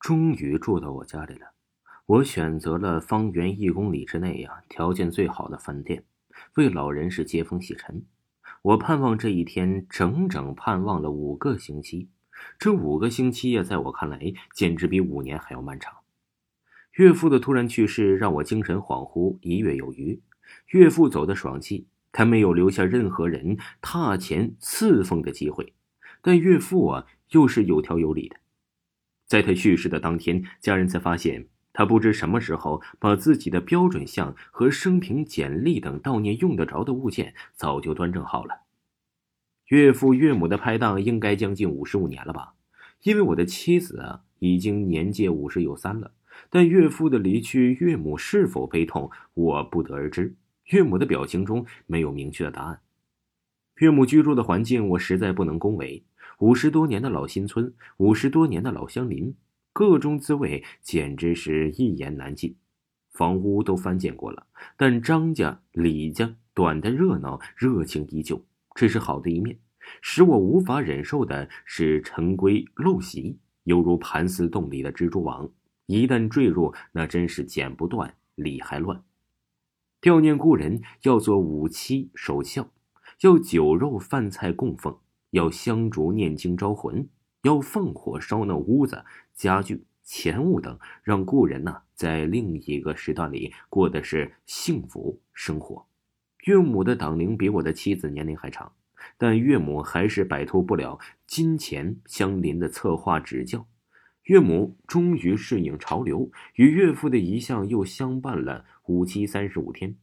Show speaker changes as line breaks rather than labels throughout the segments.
终于住到我家里了，我选择了方圆一公里之内呀条件最好的饭店，为老人是接风洗尘。我盼望这一天，整整盼望了五个星期。这五个星期呀，在我看来，简直比五年还要漫长。岳父的突然去世让我精神恍惚一月有余。岳父走的爽气，他没有留下任何人踏前伺奉的机会，但岳父啊，又是有条有理的。在他去世的当天，家人才发现他不知什么时候把自己的标准像和生平简历等悼念用得着的物件早就端正好了。岳父岳母的拍档应该将近五十五年了吧？因为我的妻子啊已经年届五十有三了，但岳父的离去，岳母是否悲痛，我不得而知。岳母的表情中没有明确的答案。岳母居住的环境，我实在不能恭维。五十多年的老新村，五十多年的老乡邻，各种滋味简直是一言难尽。房屋都翻建过了，但张家、李家短的热闹，热情依旧，这是好的一面。使我无法忍受的是陈规陋习，犹如盘丝洞里的蜘蛛网，一旦坠入，那真是剪不断，理还乱。悼念故人要做五七守孝，要酒肉饭菜供奉。要香烛念经招魂，要放火烧那屋子、家具、钱物等，让故人呢在另一个时段里过的是幸福生活。岳母的党龄比我的妻子年龄还长，但岳母还是摆脱不了金钱相邻的策划指教。岳母终于适应潮流，与岳父的遗像又相伴了五七三十五天，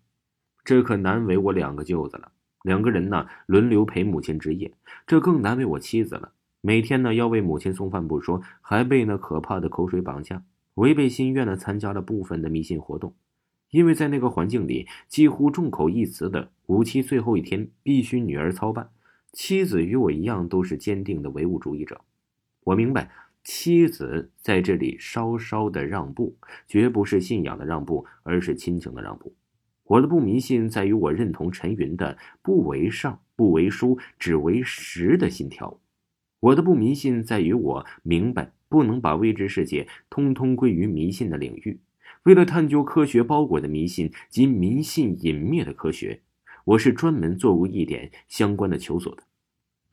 这可难为我两个舅子了。两个人呢轮流陪母亲值夜，这更难为我妻子了。每天呢要为母亲送饭不说，还被那可怕的口水绑架，违背心愿的参加了部分的迷信活动。因为在那个环境里，几乎众口一词的五七最后一天必须女儿操办。妻子与我一样都是坚定的唯物主义者。我明白，妻子在这里稍稍的让步，绝不是信仰的让步，而是亲情的让步。我的不迷信在于我认同陈云的“不为上，不为书，只为实”的信条。我的不迷信在于我明白不能把未知世界通通归于迷信的领域。为了探究科学包裹的迷信及迷信隐灭的科学，我是专门做过一点相关的求索的。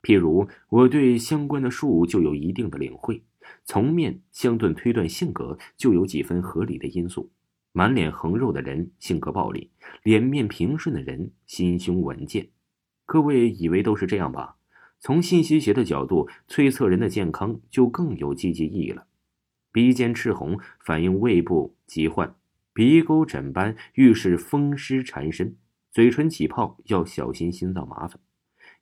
譬如，我对相关的数就有一定的领会，从面相对推断性格就有几分合理的因素。满脸横肉的人性格暴戾，脸面平顺的人心胸稳健。各位以为都是这样吧？从信息学的角度推测人的健康就更有积极意义了。鼻尖赤红反映胃部疾患，鼻沟疹斑预示风湿缠身，嘴唇起泡要小心心脏麻烦，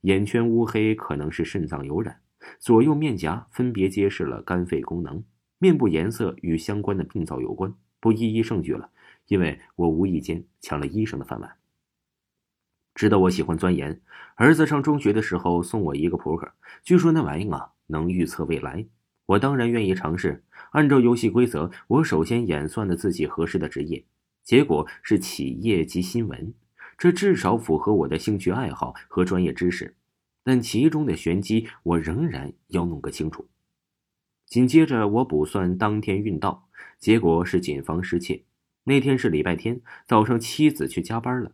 眼圈乌黑可能是肾脏有染，左右面颊分别揭示了肝肺功能，面部颜色与相关的病灶有关。不一一证据了，因为我无意间抢了医生的饭碗。知道我喜欢钻研，儿子上中学的时候送我一个扑克，据说那玩意啊能预测未来。我当然愿意尝试。按照游戏规则，我首先演算了自己合适的职业，结果是企业及新闻，这至少符合我的兴趣爱好和专业知识。但其中的玄机，我仍然要弄个清楚。紧接着，我卜算当天运到。结果是谨防失窃。那天是礼拜天早上，妻子去加班了。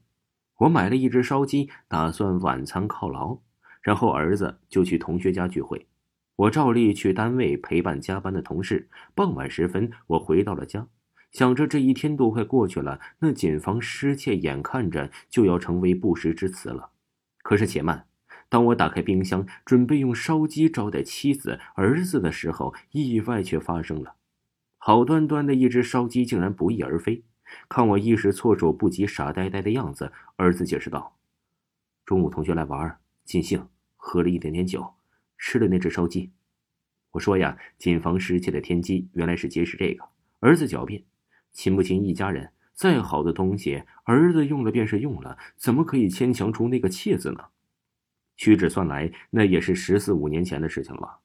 我买了一只烧鸡，打算晚餐犒劳。然后儿子就去同学家聚会，我照例去单位陪伴加班的同事。傍晚时分，我回到了家，想着这一天都快过去了，那谨防失窃眼看着就要成为不时之词了。可是且慢，当我打开冰箱准备用烧鸡招待妻子、儿子的时候，意外却发生了。好端端的一只烧鸡竟然不翼而飞，看我一时措手不及、傻呆呆的样子，儿子解释道：“中午同学来玩，尽兴，喝了一点点酒，吃了那只烧鸡。”我说呀，谨防失窃的天机，原来是揭示这个。儿子狡辩，亲不亲一家人，再好的东西，儿子用了便是用了，怎么可以牵强出那个窃字呢？屈指算来，那也是十四五年前的事情了。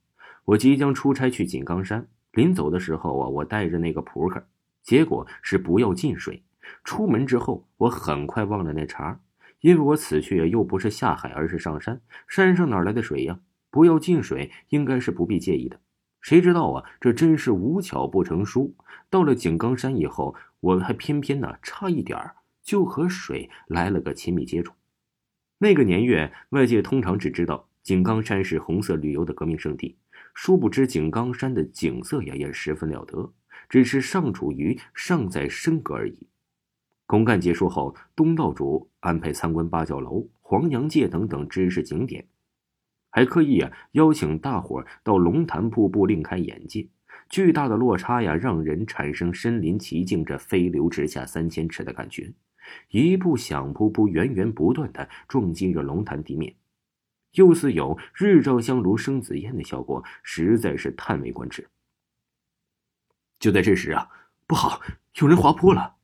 我即将出差去井冈山，临走的时候啊，我带着那个扑克，结果是不要进水。出门之后，我很快忘了那茬，因为我此去又不是下海，而是上山，山上哪来的水呀？不要进水，应该是不必介意的。谁知道啊，这真是无巧不成书。到了井冈山以后，我还偏偏呢差一点就和水来了个亲密接触。那个年月，外界通常只知道井冈山是红色旅游的革命圣地，殊不知井冈山的景色也也十分了得，只是尚处于尚在升格而已。公干结束后，东道主安排参观八角楼、黄洋界等等知识景点，还刻意啊邀请大伙到龙潭瀑布另开眼界。巨大的落差呀，让人产生身临其境、这飞流直下三千尺的感觉。一步响噗噗源源不断的撞击着龙潭地面，又似有日照香炉生紫烟的效果，实在是叹为观止。就在这时啊，不好，有人滑坡了！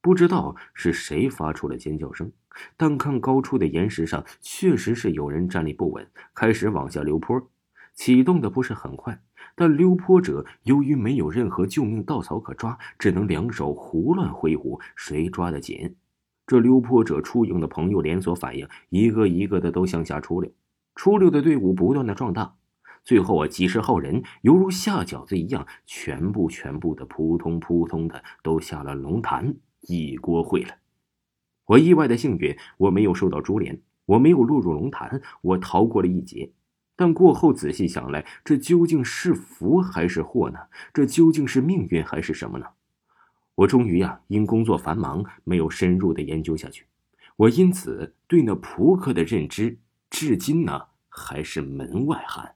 不知道是谁发出了尖叫声，但看高处的岩石上，确实是有人站立不稳，开始往下溜坡。启动的不是很快，但溜坡者由于没有任何救命稻草可抓，只能两手胡乱挥舞，谁抓得紧？这溜坡者出营的朋友连锁反应，一个一个的都向下出溜，出溜的队伍不断的壮大，最后啊，几十号人犹如下饺子一样，全部全部的扑通扑通的都下了龙潭，一锅烩了。我意外的幸运，我没有受到株连，我没有落入龙潭，我逃过了一劫。但过后仔细想来，这究竟是福还是祸呢？这究竟是命运还是什么呢？我终于呀，因工作繁忙，没有深入的研究下去。我因此对那扑克的认知，至今呢还是门外汉。